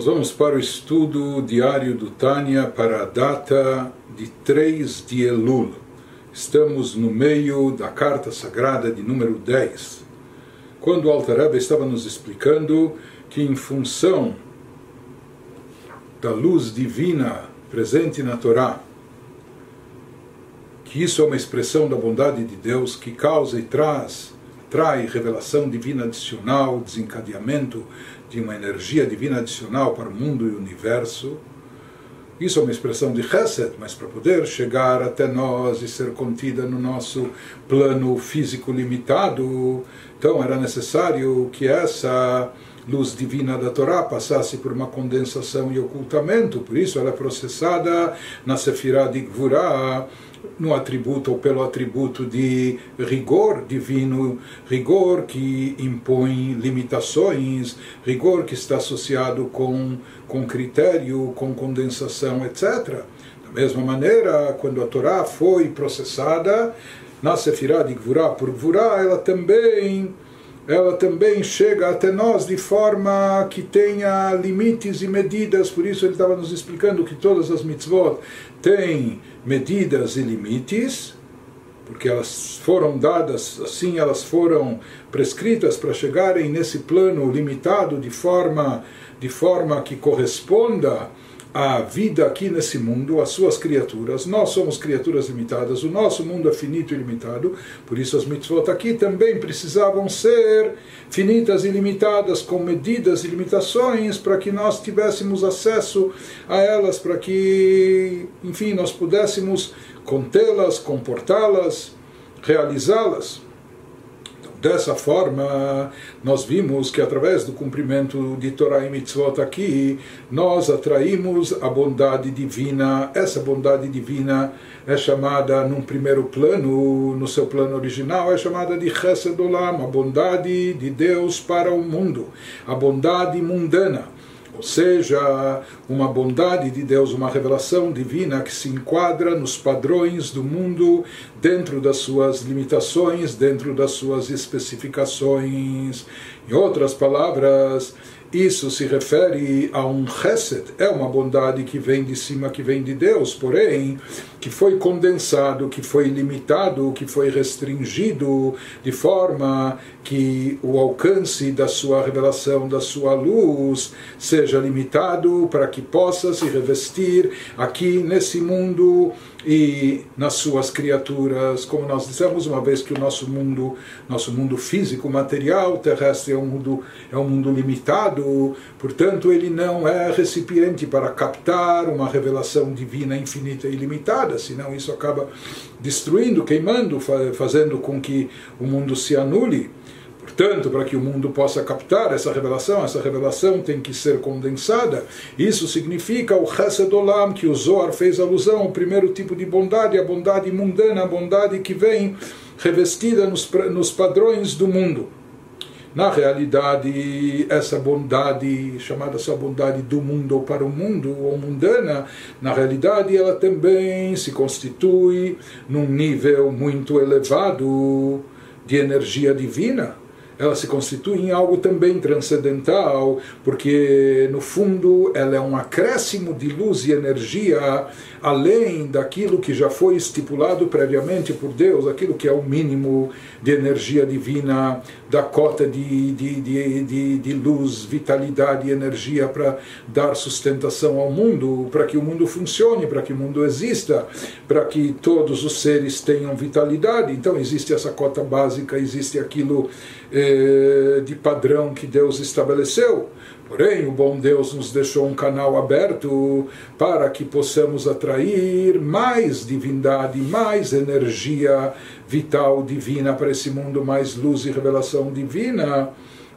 Nós vamos para o estudo diário do Tânia para a data de 3 de Elul. Estamos no meio da carta sagrada de número 10. Quando o Altareba estava nos explicando que, em função da luz divina presente na Torá, que isso é uma expressão da bondade de Deus que causa e traz trai revelação divina adicional, desencadeamento de uma energia divina adicional para o mundo e o universo. Isso é uma expressão de Chesed, mas para poder chegar até nós e ser contida no nosso plano físico limitado, então era necessário que essa luz divina da Torá passasse por uma condensação e ocultamento, por isso ela é processada na Sefirah de Gvurah, no atributo ou pelo atributo de rigor divino, rigor que impõe limitações, rigor que está associado com, com critério, com condensação, etc. Da mesma maneira, quando a Torá foi processada na Sefirah de Gvurah por Gvurah, ela também ela também chega até nós de forma que tenha limites e medidas, por isso ele estava nos explicando que todas as mitzvot têm medidas e limites, porque elas foram dadas, assim elas foram prescritas para chegarem nesse plano limitado de forma, de forma que corresponda a vida aqui nesse mundo, as suas criaturas. Nós somos criaturas limitadas, o nosso mundo é finito e limitado, por isso as mitzvot aqui também precisavam ser finitas e limitadas, com medidas e limitações, para que nós tivéssemos acesso a elas, para que, enfim, nós pudéssemos contê-las, comportá-las, realizá-las. Dessa forma, nós vimos que através do cumprimento de Torah e Mitzvot aqui, nós atraímos a bondade divina. Essa bondade divina é chamada, num primeiro plano, no seu plano original, é chamada de Chesed Olam, a bondade de Deus para o mundo, a bondade mundana ou seja, uma bondade de Deus, uma revelação divina que se enquadra nos padrões do mundo, dentro das suas limitações, dentro das suas especificações. Em outras palavras, isso se refere a um chesed, é uma bondade que vem de cima, que vem de Deus, porém, que foi condensado, que foi limitado, que foi restringido, de forma que o alcance da sua revelação, da sua luz, seja limitado para que possa se revestir aqui nesse mundo e nas suas criaturas, como nós dissemos uma vez que o nosso mundo, nosso mundo físico, material, terrestre é um mundo é um mundo limitado, portanto ele não é recipiente para captar uma revelação divina infinita e ilimitada, senão isso acaba destruindo, queimando, fazendo com que o mundo se anule. Portanto, para que o mundo possa captar essa revelação, essa revelação tem que ser condensada. Isso significa o Chesed Olam, que o Zohar fez alusão, o primeiro tipo de bondade, a bondade mundana, a bondade que vem revestida nos, nos padrões do mundo. Na realidade, essa bondade, chamada só bondade do mundo ou para o mundo, ou mundana, na realidade ela também se constitui num nível muito elevado de energia divina ela se constitui em algo também transcendental, porque no fundo ela é um acréscimo de luz e energia além daquilo que já foi estipulado previamente por Deus, aquilo que é o mínimo de energia divina, da cota de, de, de, de, de luz, vitalidade e energia para dar sustentação ao mundo, para que o mundo funcione, para que o mundo exista, para que todos os seres tenham vitalidade. Então existe essa cota básica, existe aquilo eh, de padrão que Deus estabeleceu. Porém, o bom Deus nos deixou um canal aberto para que possamos atrair mais divindade, mais energia vital divina para esse mundo, mais luz e revelação divina.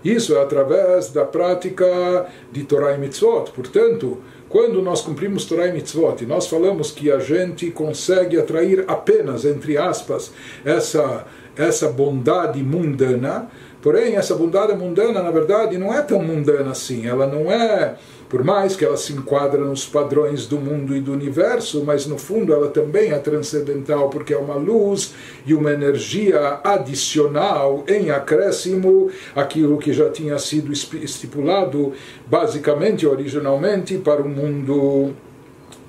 Isso é através da prática de Torah e Mitzvot. Portanto, quando nós cumprimos Torah e Mitzvot, e nós falamos que a gente consegue atrair apenas, entre aspas, essa, essa bondade mundana, Porém, essa bondade mundana, na verdade, não é tão mundana assim. Ela não é, por mais que ela se enquadra nos padrões do mundo e do universo, mas no fundo ela também é transcendental, porque é uma luz e uma energia adicional em acréscimo aquilo que já tinha sido estipulado, basicamente, originalmente, para o mundo. Ou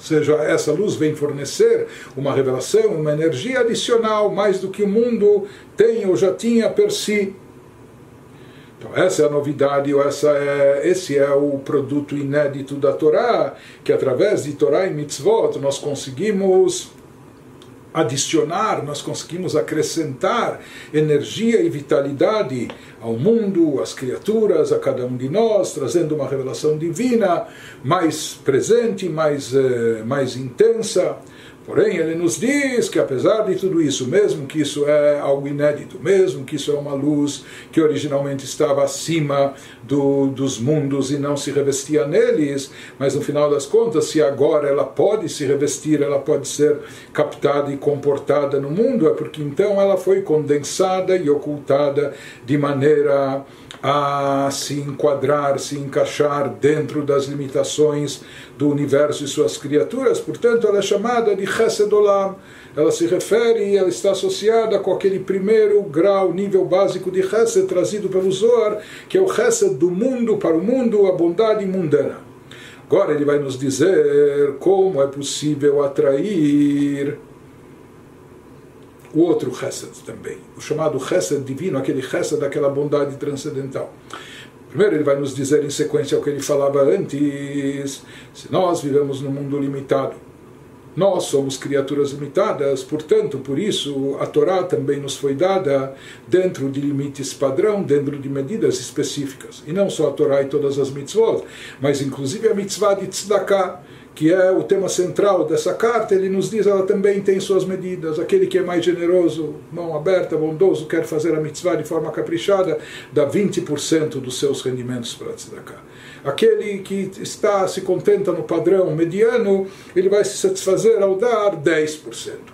seja, essa luz vem fornecer uma revelação, uma energia adicional, mais do que o mundo tem ou já tinha per si. Então essa é a novidade, ou essa é, esse é o produto inédito da Torá, que através de Torá e Mitzvot nós conseguimos adicionar, nós conseguimos acrescentar energia e vitalidade ao mundo, às criaturas, a cada um de nós, trazendo uma revelação divina mais presente, mais, eh, mais intensa. Porém, ele nos diz que apesar de tudo isso, mesmo que isso é algo inédito, mesmo que isso é uma luz que originalmente estava acima do, dos mundos e não se revestia neles, mas no final das contas, se agora ela pode se revestir, ela pode ser captada e comportada no mundo, é porque então ela foi condensada e ocultada de maneira a se enquadrar, se encaixar dentro das limitações do universo e suas criaturas, portanto ela é chamada de Chesed. Ela se refere ela está associada com aquele primeiro grau, nível básico de Chesed trazido pelo Zohar, que é o Chesed do mundo para o mundo, a bondade mundana. Agora ele vai nos dizer como é possível atrair o outro Chesed também, o chamado Chesed divino, aquele Chesed daquela bondade transcendental. Primeiro, ele vai nos dizer em sequência ao que ele falava antes: se nós vivemos num mundo limitado, nós somos criaturas limitadas, portanto, por isso a Torá também nos foi dada dentro de limites padrão, dentro de medidas específicas. E não só a Torá e todas as mitzvot, mas inclusive a mitzvah de tzedakah que é o tema central dessa carta, ele nos diz ela também tem suas medidas. Aquele que é mais generoso, mão aberta, bondoso, quer fazer a mitzvah de forma caprichada, dá 20% dos seus rendimentos para tzedakah. Aquele que está se contenta no padrão mediano, ele vai se satisfazer ao dar 10%.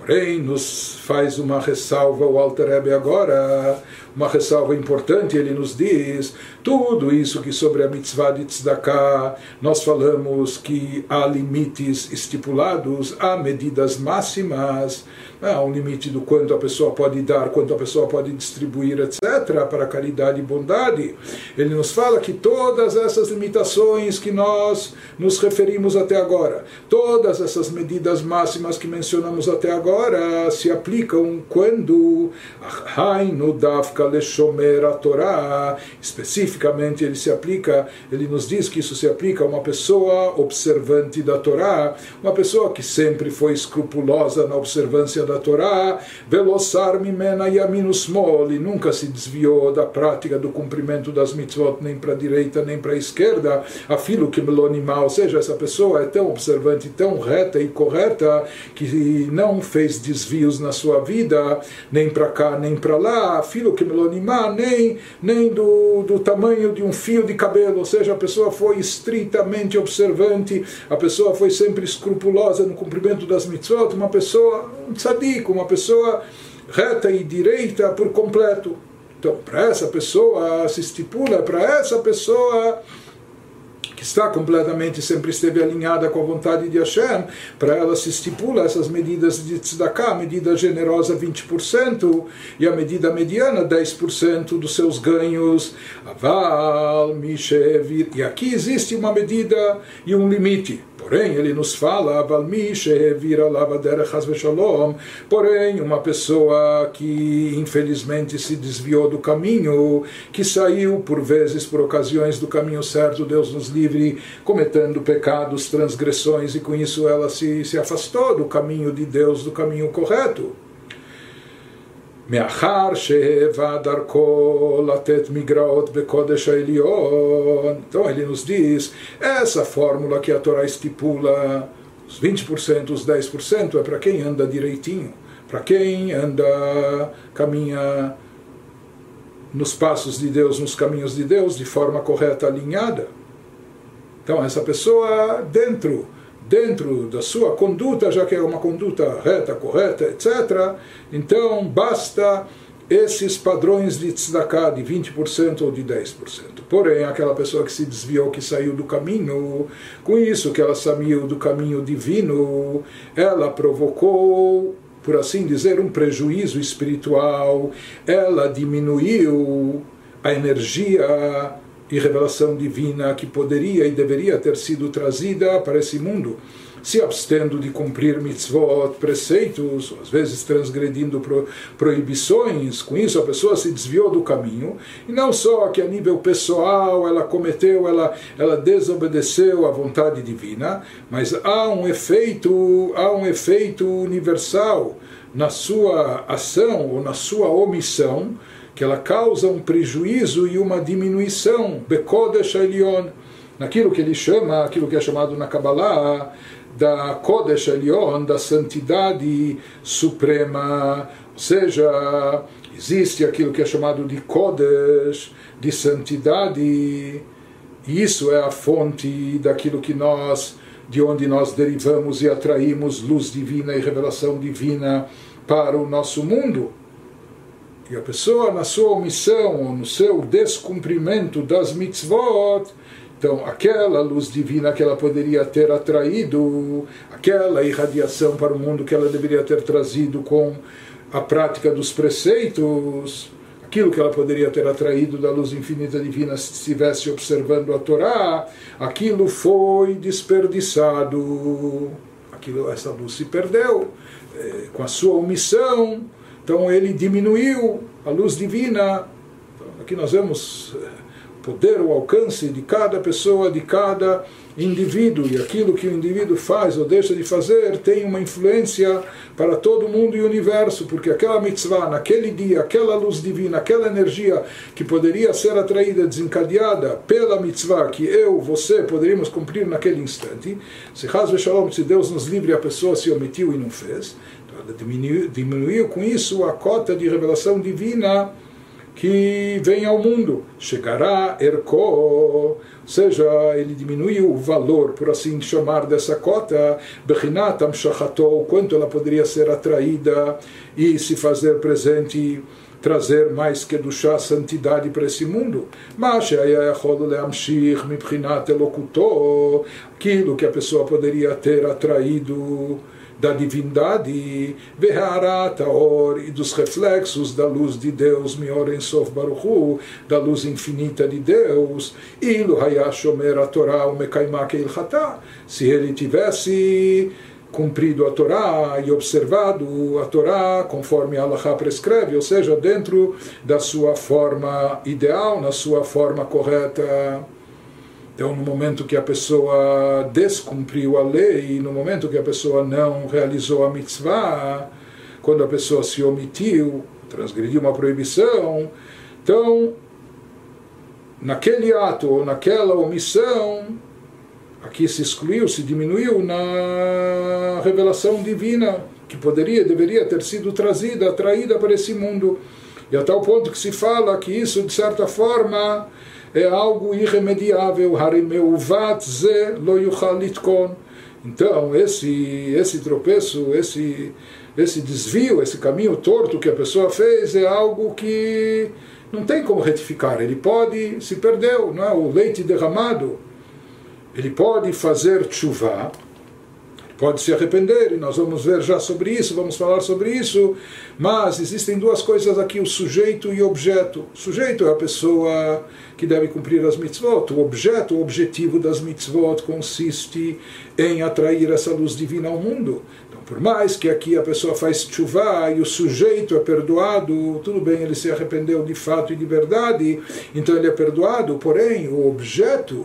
Porém, nos faz uma ressalva o Alter Rebbe agora, uma ressalva importante, ele nos diz tudo isso que sobre a mitzvah de tzedakah nós falamos que há limites estipulados, há medidas máximas, há um limite do quanto a pessoa pode dar, quanto a pessoa pode distribuir, etc., para caridade e bondade. Ele nos fala que todas essas limitações que nós nos referimos até agora, todas essas medidas máximas que mencionamos até agora, se aplicam quando Hainu Dafka Leshomer a Torá, especificamente ele se aplica, ele nos diz que isso se aplica a uma pessoa observante da Torá, uma pessoa que sempre foi escrupulosa na observância da Torá, veloçar mimena yaminu smol, e nunca se desviou da prática do cumprimento das mitzvot nem para a direita nem para a esquerda, afilo que melonimá, ou seja, essa pessoa é tão observante, tão reta e correta que não fez desvios na sua vida, nem para cá nem para lá, afilo que melonimá, nem, nem do, do tamanho de um fio de cabelo, ou seja, a pessoa foi estritamente observante, a pessoa foi sempre escrupulosa no cumprimento das mitzvot, uma pessoa, um uma pessoa reta e direita por completo. Então, para essa pessoa se estipula, para essa pessoa que está completamente, sempre esteve alinhada com a vontade de Hashem, para ela se estipula essas medidas de tzedakah, a medida generosa 20% e a medida mediana 10% dos seus ganhos. Aval, Mishevir. E aqui existe uma medida e um limite. Porém, ele nos fala, porém, uma pessoa que infelizmente se desviou do caminho, que saiu por vezes, por ocasiões do caminho certo, Deus nos livre, cometendo pecados, transgressões, e com isso ela se, se afastou do caminho de Deus, do caminho correto. מאחר שהיווה דרכו לתת מגרעות בקודש העליון. Então ele nos diz, essa fórmula que a Torá estipula, os 20%, os 10%, é para quem anda direitinho, para quem anda, caminha nos passos de Deus, nos caminhos de Deus, de forma correta, alinhada. Então essa pessoa dentro dentro da sua conduta, já que é uma conduta reta, correta, etc., então basta esses padrões de tzedakah de 20% ou de 10%. Porém, aquela pessoa que se desviou, que saiu do caminho, com isso que ela saiu do caminho divino, ela provocou, por assim dizer, um prejuízo espiritual, ela diminuiu a energia e revelação divina que poderia e deveria ter sido trazida para esse mundo se abstendo de cumprir mitzvot, preceitos, às vezes transgredindo pro, proibições, com isso a pessoa se desviou do caminho, e não só que a nível pessoal ela cometeu, ela, ela desobedeceu à vontade divina, mas há um efeito, há um efeito universal na sua ação ou na sua omissão, que ela causa um prejuízo e uma diminuição, Bekodesh Elion, naquilo que ele chama, aquilo que é chamado na Kabbalah, da Kodesh Elion, da santidade suprema, ou seja, existe aquilo que é chamado de Kodesh, de santidade, e isso é a fonte daquilo que nós, de onde nós derivamos e atraímos luz divina e revelação divina para o nosso mundo. E a pessoa, na sua omissão, no seu descumprimento das mitzvot, então, aquela luz divina que ela poderia ter atraído, aquela irradiação para o mundo que ela deveria ter trazido com a prática dos preceitos, aquilo que ela poderia ter atraído da luz infinita divina se estivesse observando a Torá, aquilo foi desperdiçado. Aquilo, essa luz se perdeu é, com a sua omissão. Então ele diminuiu a luz divina. Aqui nós vemos eh, poder, o alcance de cada pessoa, de cada indivíduo, e aquilo que o indivíduo faz ou deixa de fazer tem uma influência para todo mundo e o universo, porque aquela mitzvah, naquele dia, aquela luz divina, aquela energia que poderia ser atraída, desencadeada pela mitzvah que eu, você poderíamos cumprir naquele instante, se Shalom, se Deus nos livre, a pessoa se omitiu e não fez, diminuiu, diminuiu com isso a cota de revelação divina que vem ao mundo. Chegará Erko, ou seja, ele diminuiu o valor, por assim chamar, dessa cota, Bechinat Amshachato, quanto ela poderia ser atraída e se fazer presente trazer mais que do chá santidade para esse mundo. Mas aquilo que a pessoa poderia ter atraído da divindade, e dos reflexos da luz de Deus, Mior Sof Baruchu, da luz infinita de Deus, Ilu Hayashomer a Torá, o Mekaimak Ilhatá, se ele tivesse cumprido a Torá e observado a Torá conforme a Allah prescreve, ou seja, dentro da sua forma ideal, na sua forma correta. Então, no momento que a pessoa descumpriu a lei, no momento que a pessoa não realizou a mitzvah, quando a pessoa se omitiu, transgrediu uma proibição, então, naquele ato ou naquela omissão, aqui se excluiu, se diminuiu na revelação divina que poderia, deveria ter sido trazida, atraída para esse mundo. E a tal ponto que se fala que isso, de certa forma, é algo irremediável. Então, esse, esse tropeço, esse, esse desvio, esse caminho torto que a pessoa fez é algo que não tem como retificar. Ele pode, se perdeu, não é? o leite derramado, ele pode fazer chuva pode se arrepender, e nós vamos ver já sobre isso, vamos falar sobre isso, mas existem duas coisas aqui, o sujeito e o objeto. O sujeito é a pessoa que deve cumprir as mitzvot, o objeto, o objetivo das mitzvot consiste em atrair essa luz divina ao mundo. Então, por mais que aqui a pessoa faz chuva e o sujeito é perdoado, tudo bem, ele se arrependeu de fato e de verdade, então ele é perdoado, porém o objeto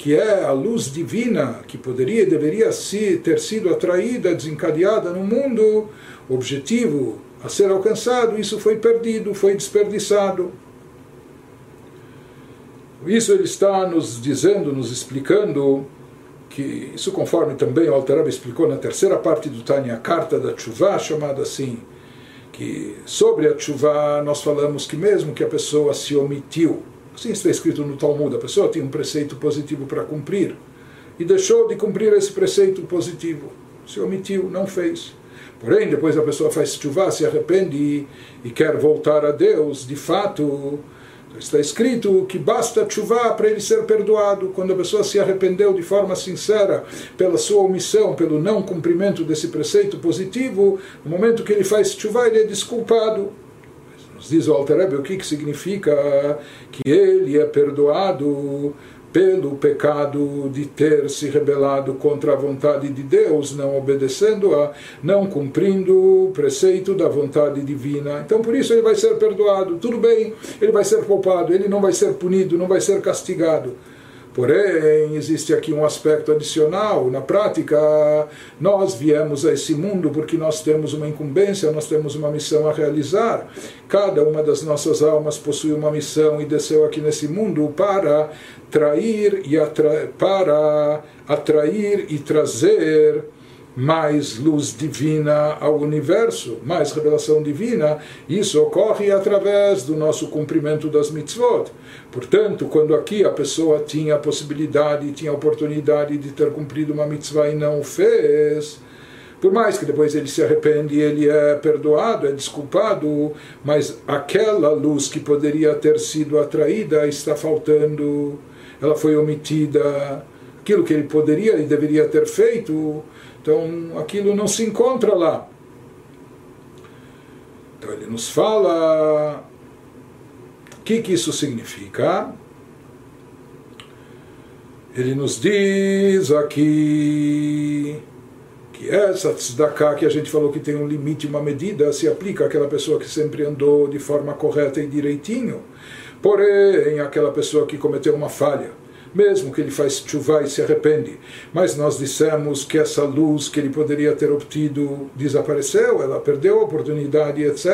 que é a luz divina que poderia e deveria ter sido atraída, desencadeada no mundo, objetivo a ser alcançado, isso foi perdido, foi desperdiçado. Isso ele está nos dizendo, nos explicando que isso conforme também o Altarab explicou na terceira parte do Tânia, a carta da Tshuva, chamada assim, que sobre a Tshuva nós falamos que mesmo que a pessoa se omitiu Assim está escrito no Talmud: a pessoa tinha um preceito positivo para cumprir e deixou de cumprir esse preceito positivo. Se omitiu, não fez. Porém, depois a pessoa faz chuva, se arrepende e, e quer voltar a Deus, de fato, está escrito que basta chuva para ele ser perdoado. Quando a pessoa se arrependeu de forma sincera pela sua omissão, pelo não cumprimento desse preceito positivo, no momento que ele faz chuva, ele é desculpado. Diz o Alter o que, que significa que ele é perdoado pelo pecado de ter se rebelado contra a vontade de Deus, não obedecendo-a, não cumprindo o preceito da vontade divina. Então, por isso, ele vai ser perdoado. Tudo bem, ele vai ser poupado, ele não vai ser punido, não vai ser castigado. Porém, existe aqui um aspecto adicional. Na prática, nós viemos a esse mundo porque nós temos uma incumbência, nós temos uma missão a realizar. Cada uma das nossas almas possui uma missão e desceu aqui nesse mundo para trair e atra para atrair e trazer mais luz divina ao universo, mais revelação divina, isso ocorre através do nosso cumprimento das mitzvot. Portanto, quando aqui a pessoa tinha a possibilidade, tinha a oportunidade de ter cumprido uma mitzvah e não o fez, por mais que depois ele se arrepende, ele é perdoado, é desculpado, mas aquela luz que poderia ter sido atraída está faltando, ela foi omitida, aquilo que ele poderia e deveria ter feito então aquilo não se encontra lá. Então ele nos fala o que, que isso significa. Ele nos diz aqui que essa tzedakah que a gente falou que tem um limite, uma medida, se aplica àquela pessoa que sempre andou de forma correta e direitinho. Porém, aquela pessoa que cometeu uma falha, mesmo que ele faz chuva e se arrepende. Mas nós dissemos que essa luz que ele poderia ter obtido desapareceu, ela perdeu a oportunidade, etc.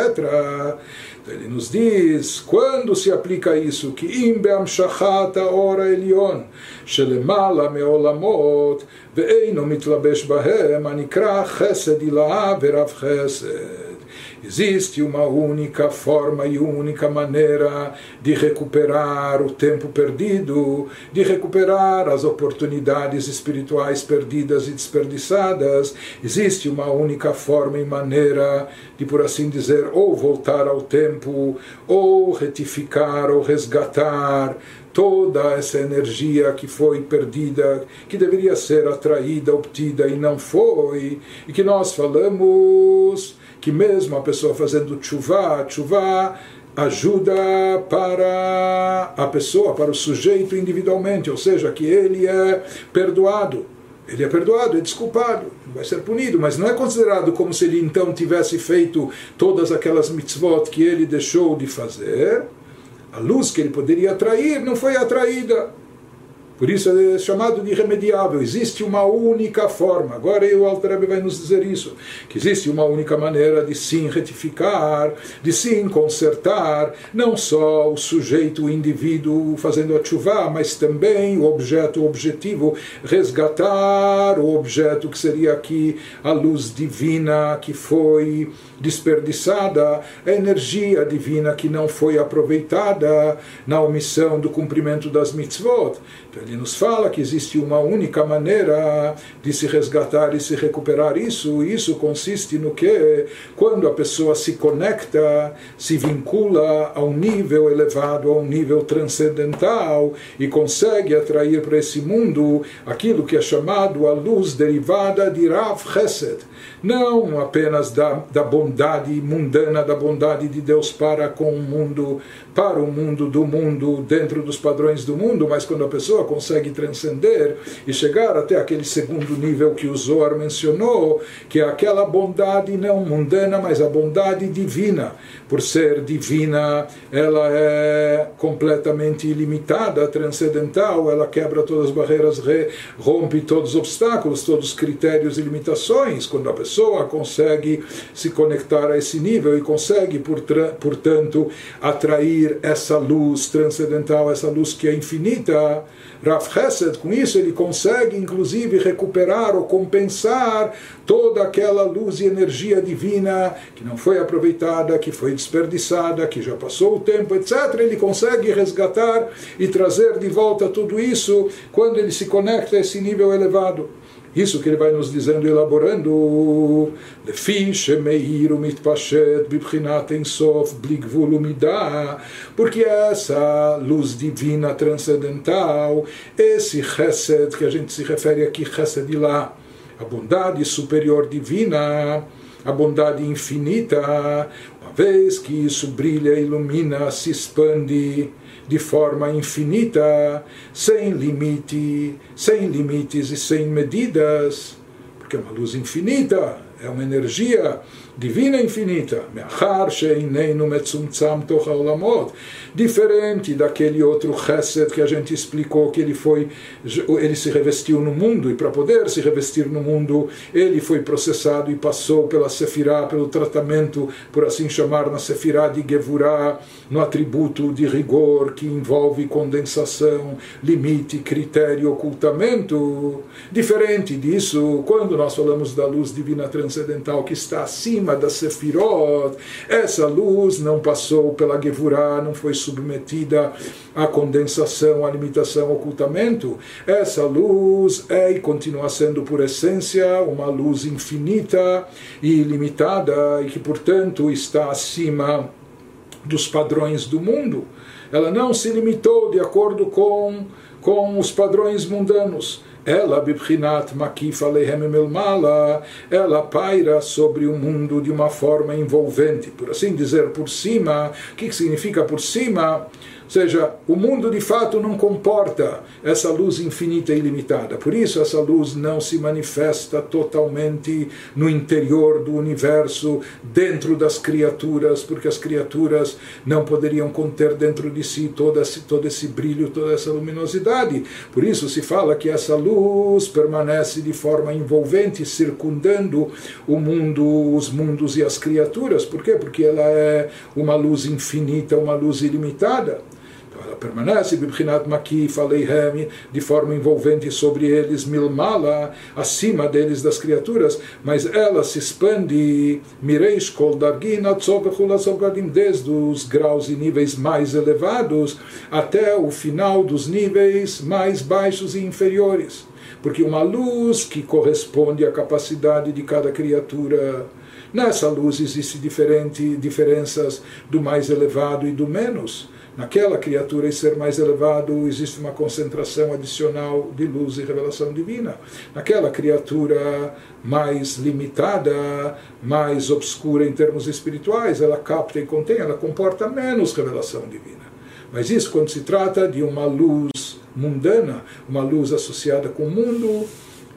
Então ele nos diz, quando se aplica isso, que im be'amshachat ora elion, shelemala me'olamot, ve'eino mitlabesh bahem, anikra chesed ilaha verav chesed. Existe uma única forma e única maneira de recuperar o tempo perdido, de recuperar as oportunidades espirituais perdidas e desperdiçadas. Existe uma única forma e maneira de, por assim dizer, ou voltar ao tempo, ou retificar, ou resgatar toda essa energia que foi perdida, que deveria ser atraída, obtida e não foi, e que nós falamos que mesmo a pessoa fazendo chuva, chuva ajuda para a pessoa, para o sujeito individualmente, ou seja, que ele é perdoado. Ele é perdoado, é desculpado, vai ser punido, mas não é considerado como se ele então tivesse feito todas aquelas mitzvot que ele deixou de fazer. A luz que ele poderia atrair não foi atraída. Por isso é chamado de irremediável. Existe uma única forma. Agora o Alter vai nos dizer isso. Que existe uma única maneira de sim retificar, de sim consertar, não só o sujeito, o indivíduo fazendo a chuva, mas também o objeto, o objetivo, resgatar o objeto que seria aqui a luz divina que foi desperdiçada, a energia divina que não foi aproveitada na omissão do cumprimento das mitzvot. Ele nos fala que existe uma única maneira de se resgatar e se recuperar isso. E isso consiste no que, quando a pessoa se conecta, se vincula a um nível elevado, a um nível transcendental e consegue atrair para esse mundo aquilo que é chamado a luz derivada de Rav Chesed não apenas da, da bondade mundana, da bondade de Deus para com o mundo, para o mundo do mundo, dentro dos padrões do mundo, mas quando a pessoa consegue transcender e chegar até aquele segundo nível que o Zohar mencionou, que é aquela bondade não mundana, mas a bondade divina. Por ser divina, ela é completamente ilimitada, transcendental, ela quebra todas as barreiras, rompe todos os obstáculos, todos os critérios e limitações. Quando a pessoa consegue se conectar a esse nível e consegue, portanto, atrair essa luz transcendental, essa luz que é infinita. Rav Hesed, com isso, ele consegue, inclusive, recuperar ou compensar toda aquela luz e energia divina que não foi aproveitada, que foi desperdiçada, que já passou o tempo, etc. Ele consegue resgatar e trazer de volta tudo isso quando ele se conecta a esse nível elevado. Isso que ele vai nos dizendo, elaborando. Porque essa luz divina transcendental, esse chesed que a gente se refere aqui, chesed de lá, a bondade superior divina, a bondade infinita, uma vez que isso brilha, ilumina, se expande de forma infinita, sem limite, sem limites e sem medidas, porque é uma luz infinita, é uma energia divina infinita, diferente daquele outro chesed que a gente explicou que ele foi, ele se revestiu no mundo e para poder se revestir no mundo ele foi processado e passou pela sefirá, pelo tratamento, por assim chamar, na sefirá de Gevurah, no atributo de rigor que envolve condensação, limite, critério, ocultamento. Diferente disso, quando nós falamos da luz divina transcendental que está acima da sefirot, essa luz não passou pela Gevurah, não foi submetida à condensação, à limitação, ao ocultamento. Essa luz é e continua sendo, por essência, uma luz infinita e ilimitada e que, portanto, está acima dos padrões do mundo. Ela não se limitou de acordo com, com os padrões mundanos. Ela, bibchinat makif melmala, ela paira sobre o mundo de uma forma envolvente, por assim dizer, por cima. O que significa por cima? Ou seja, o mundo de fato não comporta essa luz infinita e ilimitada. Por isso, essa luz não se manifesta totalmente no interior do universo, dentro das criaturas, porque as criaturas não poderiam conter dentro de si todo esse, todo esse brilho, toda essa luminosidade. Por isso, se fala que essa luz permanece de forma envolvente, circundando o mundo, os mundos e as criaturas. Por quê? Porque ela é uma luz infinita, uma luz ilimitada permanece bibchinat makif aleihem de forma envolvente sobre eles milmala acima deles das criaturas mas ela se expande mireish kol dargin desde os graus e níveis mais elevados até o final dos níveis mais baixos e inferiores. Porque uma luz que corresponde à capacidade de cada criatura. Nessa luz existem diferentes diferenças do mais elevado e do menos naquela criatura e ser mais elevado existe uma concentração adicional de luz e revelação divina. Naquela criatura mais limitada, mais obscura em termos espirituais, ela capta e contém, ela comporta menos revelação divina. Mas isso quando se trata de uma luz mundana, uma luz associada com o mundo,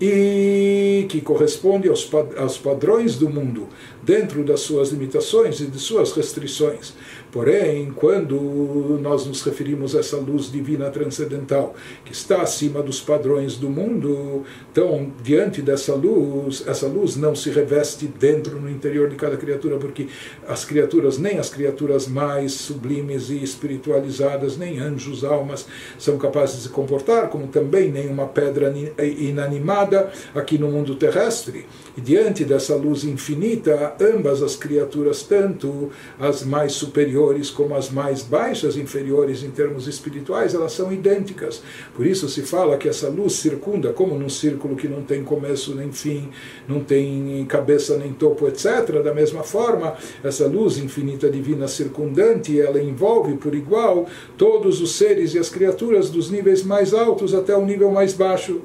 e que corresponde aos, aos padrões do mundo, dentro das suas limitações e de suas restrições. Porém, quando nós nos referimos a essa luz divina transcendental, que está acima dos padrões do mundo, então, diante dessa luz, essa luz não se reveste dentro, no interior de cada criatura, porque as criaturas, nem as criaturas mais sublimes e espiritualizadas, nem anjos, almas, são capazes de se comportar, como também nenhuma pedra inanimada aqui no mundo terrestre. E diante dessa luz infinita, ambas as criaturas, tanto as mais superiores como as mais baixas, inferiores em termos espirituais, elas são idênticas. Por isso se fala que essa luz circunda, como num círculo que não tem começo nem fim, não tem cabeça nem topo, etc. Da mesma forma, essa luz infinita divina circundante, ela envolve por igual todos os seres e as criaturas dos níveis mais altos até o nível mais baixo.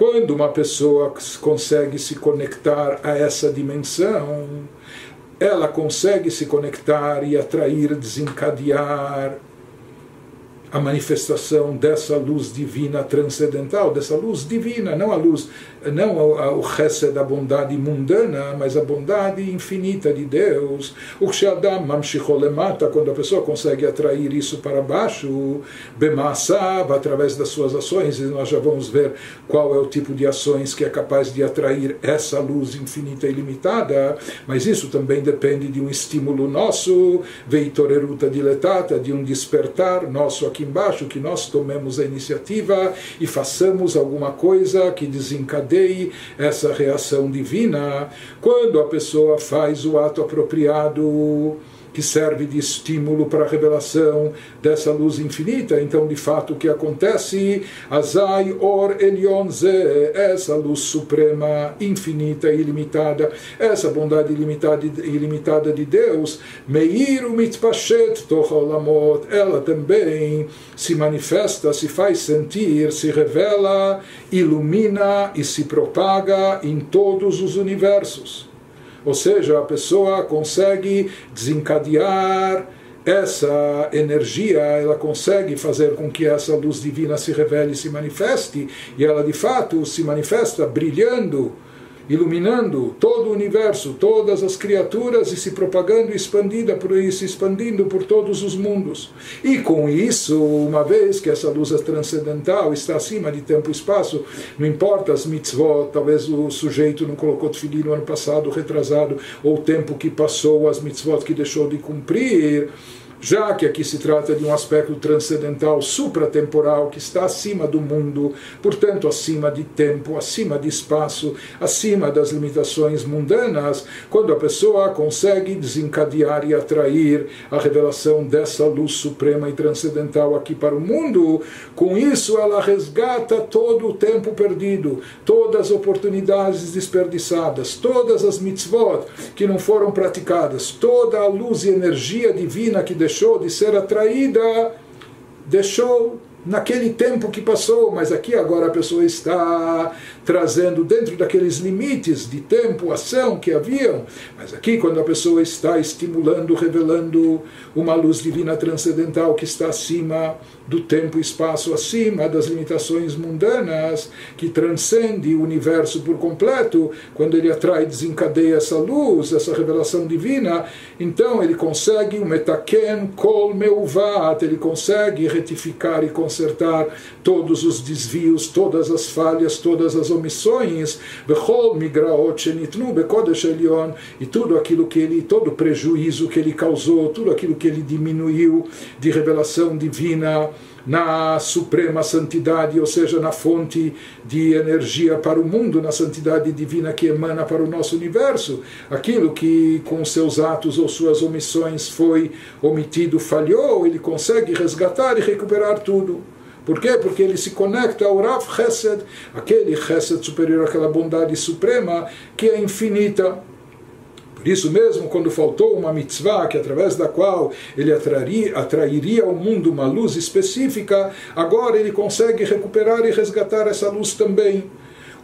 Quando uma pessoa consegue se conectar a essa dimensão, ela consegue se conectar e atrair, desencadear a manifestação dessa luz divina transcendental, dessa luz divina, não a luz, não o chesed da bondade mundana, mas a bondade infinita de Deus. O Shadam Mamshicholemata, quando a pessoa consegue atrair isso para baixo, Bemasav, através das suas ações, e nós já vamos ver qual é o tipo de ações que é capaz de atrair essa luz infinita e limitada, mas isso também depende de um estímulo nosso, Veitoreruta diletata, de um despertar nosso aqui aqui embaixo que nós tomemos a iniciativa e façamos alguma coisa que desencadeie essa reação divina. Quando a pessoa faz o ato apropriado, que serve de estímulo para a revelação dessa luz infinita. Então, de fato, o que acontece? Azai Or Elion essa luz suprema, infinita e ilimitada, essa bondade ilimitada, ilimitada de Deus, Meiru Mitpashet Tocholamot, ela também se manifesta, se faz sentir, se revela, ilumina e se propaga em todos os universos. Ou seja, a pessoa consegue desencadear essa energia, ela consegue fazer com que essa luz divina se revele e se manifeste, e ela de fato se manifesta brilhando iluminando todo o universo, todas as criaturas e se propagando expandida por isso, expandindo por todos os mundos. E com isso, uma vez que essa luz transcendental está acima de tempo e espaço, não importa as mitzvot, talvez o sujeito não colocou tefilim no ano passado, retrasado, ou o tempo que passou, as mitzvot que deixou de cumprir, já que aqui se trata de um aspecto transcendental, supratemporal, que está acima do mundo, portanto, acima de tempo, acima de espaço, acima das limitações mundanas, quando a pessoa consegue desencadear e atrair a revelação dessa luz suprema e transcendental aqui para o mundo, com isso ela resgata todo o tempo perdido, todas as oportunidades desperdiçadas, todas as mitzvot que não foram praticadas, toda a luz e energia divina que deixou de ser atraída, deixou naquele tempo que passou, mas aqui agora a pessoa está trazendo dentro daqueles limites de tempo, ação que haviam, mas aqui quando a pessoa está estimulando, revelando uma luz divina transcendental que está acima do tempo e espaço, acima das limitações mundanas, que transcende o universo por completo, quando ele atrai, desencadeia essa luz, essa revelação divina, então ele consegue o metaken kol meuvat, ele consegue retificar e consertar todos os desvios, todas as falhas, todas as omissões, e tudo aquilo que ele, todo o prejuízo que ele causou, tudo aquilo que ele diminuiu de revelação divina, na suprema santidade, ou seja, na fonte de energia para o mundo, na santidade divina que emana para o nosso universo, aquilo que com seus atos ou suas omissões foi omitido, falhou, ele consegue resgatar e recuperar tudo. Por quê? Porque ele se conecta ao Rav Chesed, aquele Chesed superior, aquela bondade suprema que é infinita. Por isso mesmo, quando faltou uma mitzvah, que através da qual ele atrairia, atrairia ao mundo uma luz específica, agora ele consegue recuperar e resgatar essa luz também.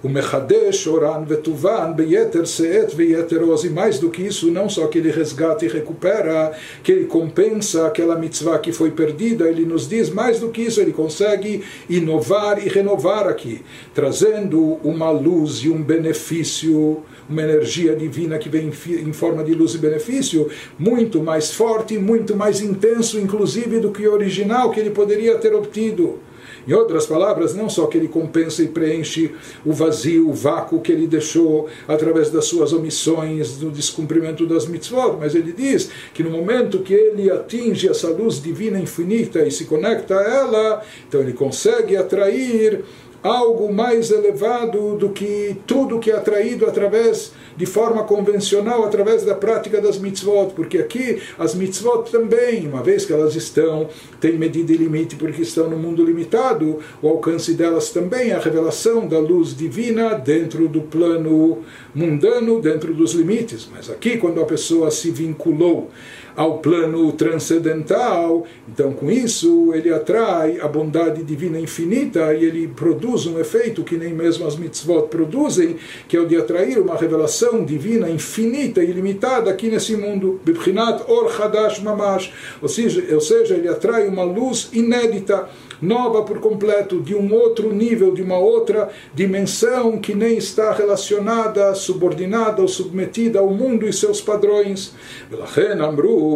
O Mechadesh, Oran, Vetuvan, Beyeter, Seet, Veyeter, E mais do que isso, não só que ele resgata e recupera, que ele compensa aquela mitzvah que foi perdida, ele nos diz, mais do que isso, ele consegue inovar e renovar aqui, trazendo uma luz e um benefício uma energia divina que vem em forma de luz e benefício, muito mais forte, muito mais intenso, inclusive, do que o original que ele poderia ter obtido. Em outras palavras, não só que ele compensa e preenche o vazio, o vácuo que ele deixou através das suas omissões, do descumprimento das mitzvot, mas ele diz que no momento que ele atinge essa luz divina infinita e se conecta a ela, então ele consegue atrair algo mais elevado do que tudo que é atraído através de forma convencional através da prática das mitzvot, porque aqui as mitzvot também, uma vez que elas estão, têm medida e limite porque estão no mundo limitado, o alcance delas também é a revelação da luz divina dentro do plano mundano, dentro dos limites. Mas aqui, quando a pessoa se vinculou ao plano transcendental. Então, com isso, ele atrai a bondade divina infinita e ele produz um efeito que nem mesmo as mitzvot produzem, que é o de atrair uma revelação divina infinita e ilimitada aqui nesse mundo. Bibchinat Or Hadash Mamash. Ou seja, ou seja, ele atrai uma luz inédita nova por completo, de um outro nível, de uma outra dimensão que nem está relacionada, subordinada ou submetida ao mundo e seus padrões.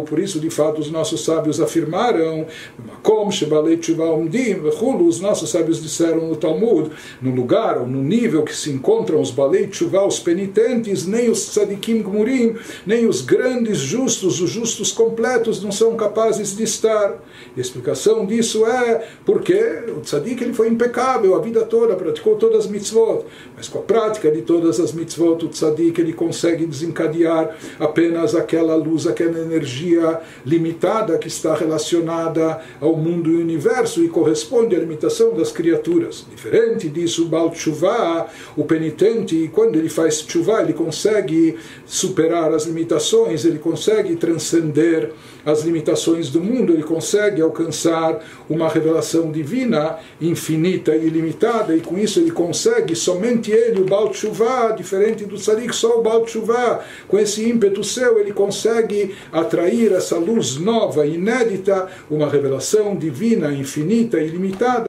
Por isso, de fato, os nossos sábios afirmaram, os nossos sábios disseram no Talmud, no lugar ou no nível que se encontram os Balei Tshuva, os penitentes, nem os Tzadikim Gmurim, nem os grandes justos, os justos completos não são capazes de estar. E a explicação disso é porque o tzadik ele foi impecável a vida toda, praticou todas as mitzvot, mas com a prática de todas as mitzvot, o tzadik ele consegue desencadear apenas aquela luz, aquela energia energia limitada que está relacionada ao mundo e universo e corresponde à limitação das criaturas. Diferente disso, Baal Tshuva, o penitente, quando ele faz Tshuva, ele consegue superar as limitações, ele consegue transcender as limitações do mundo, ele consegue alcançar uma revelação divina infinita e ilimitada, e com isso ele consegue, somente ele, o Baal Tshuva, diferente do Tzadik, só o Baal Tshuva, com esse ímpeto seu, ele consegue atrair essa luz nova, inédita, uma revelação divina, infinita ilimitada.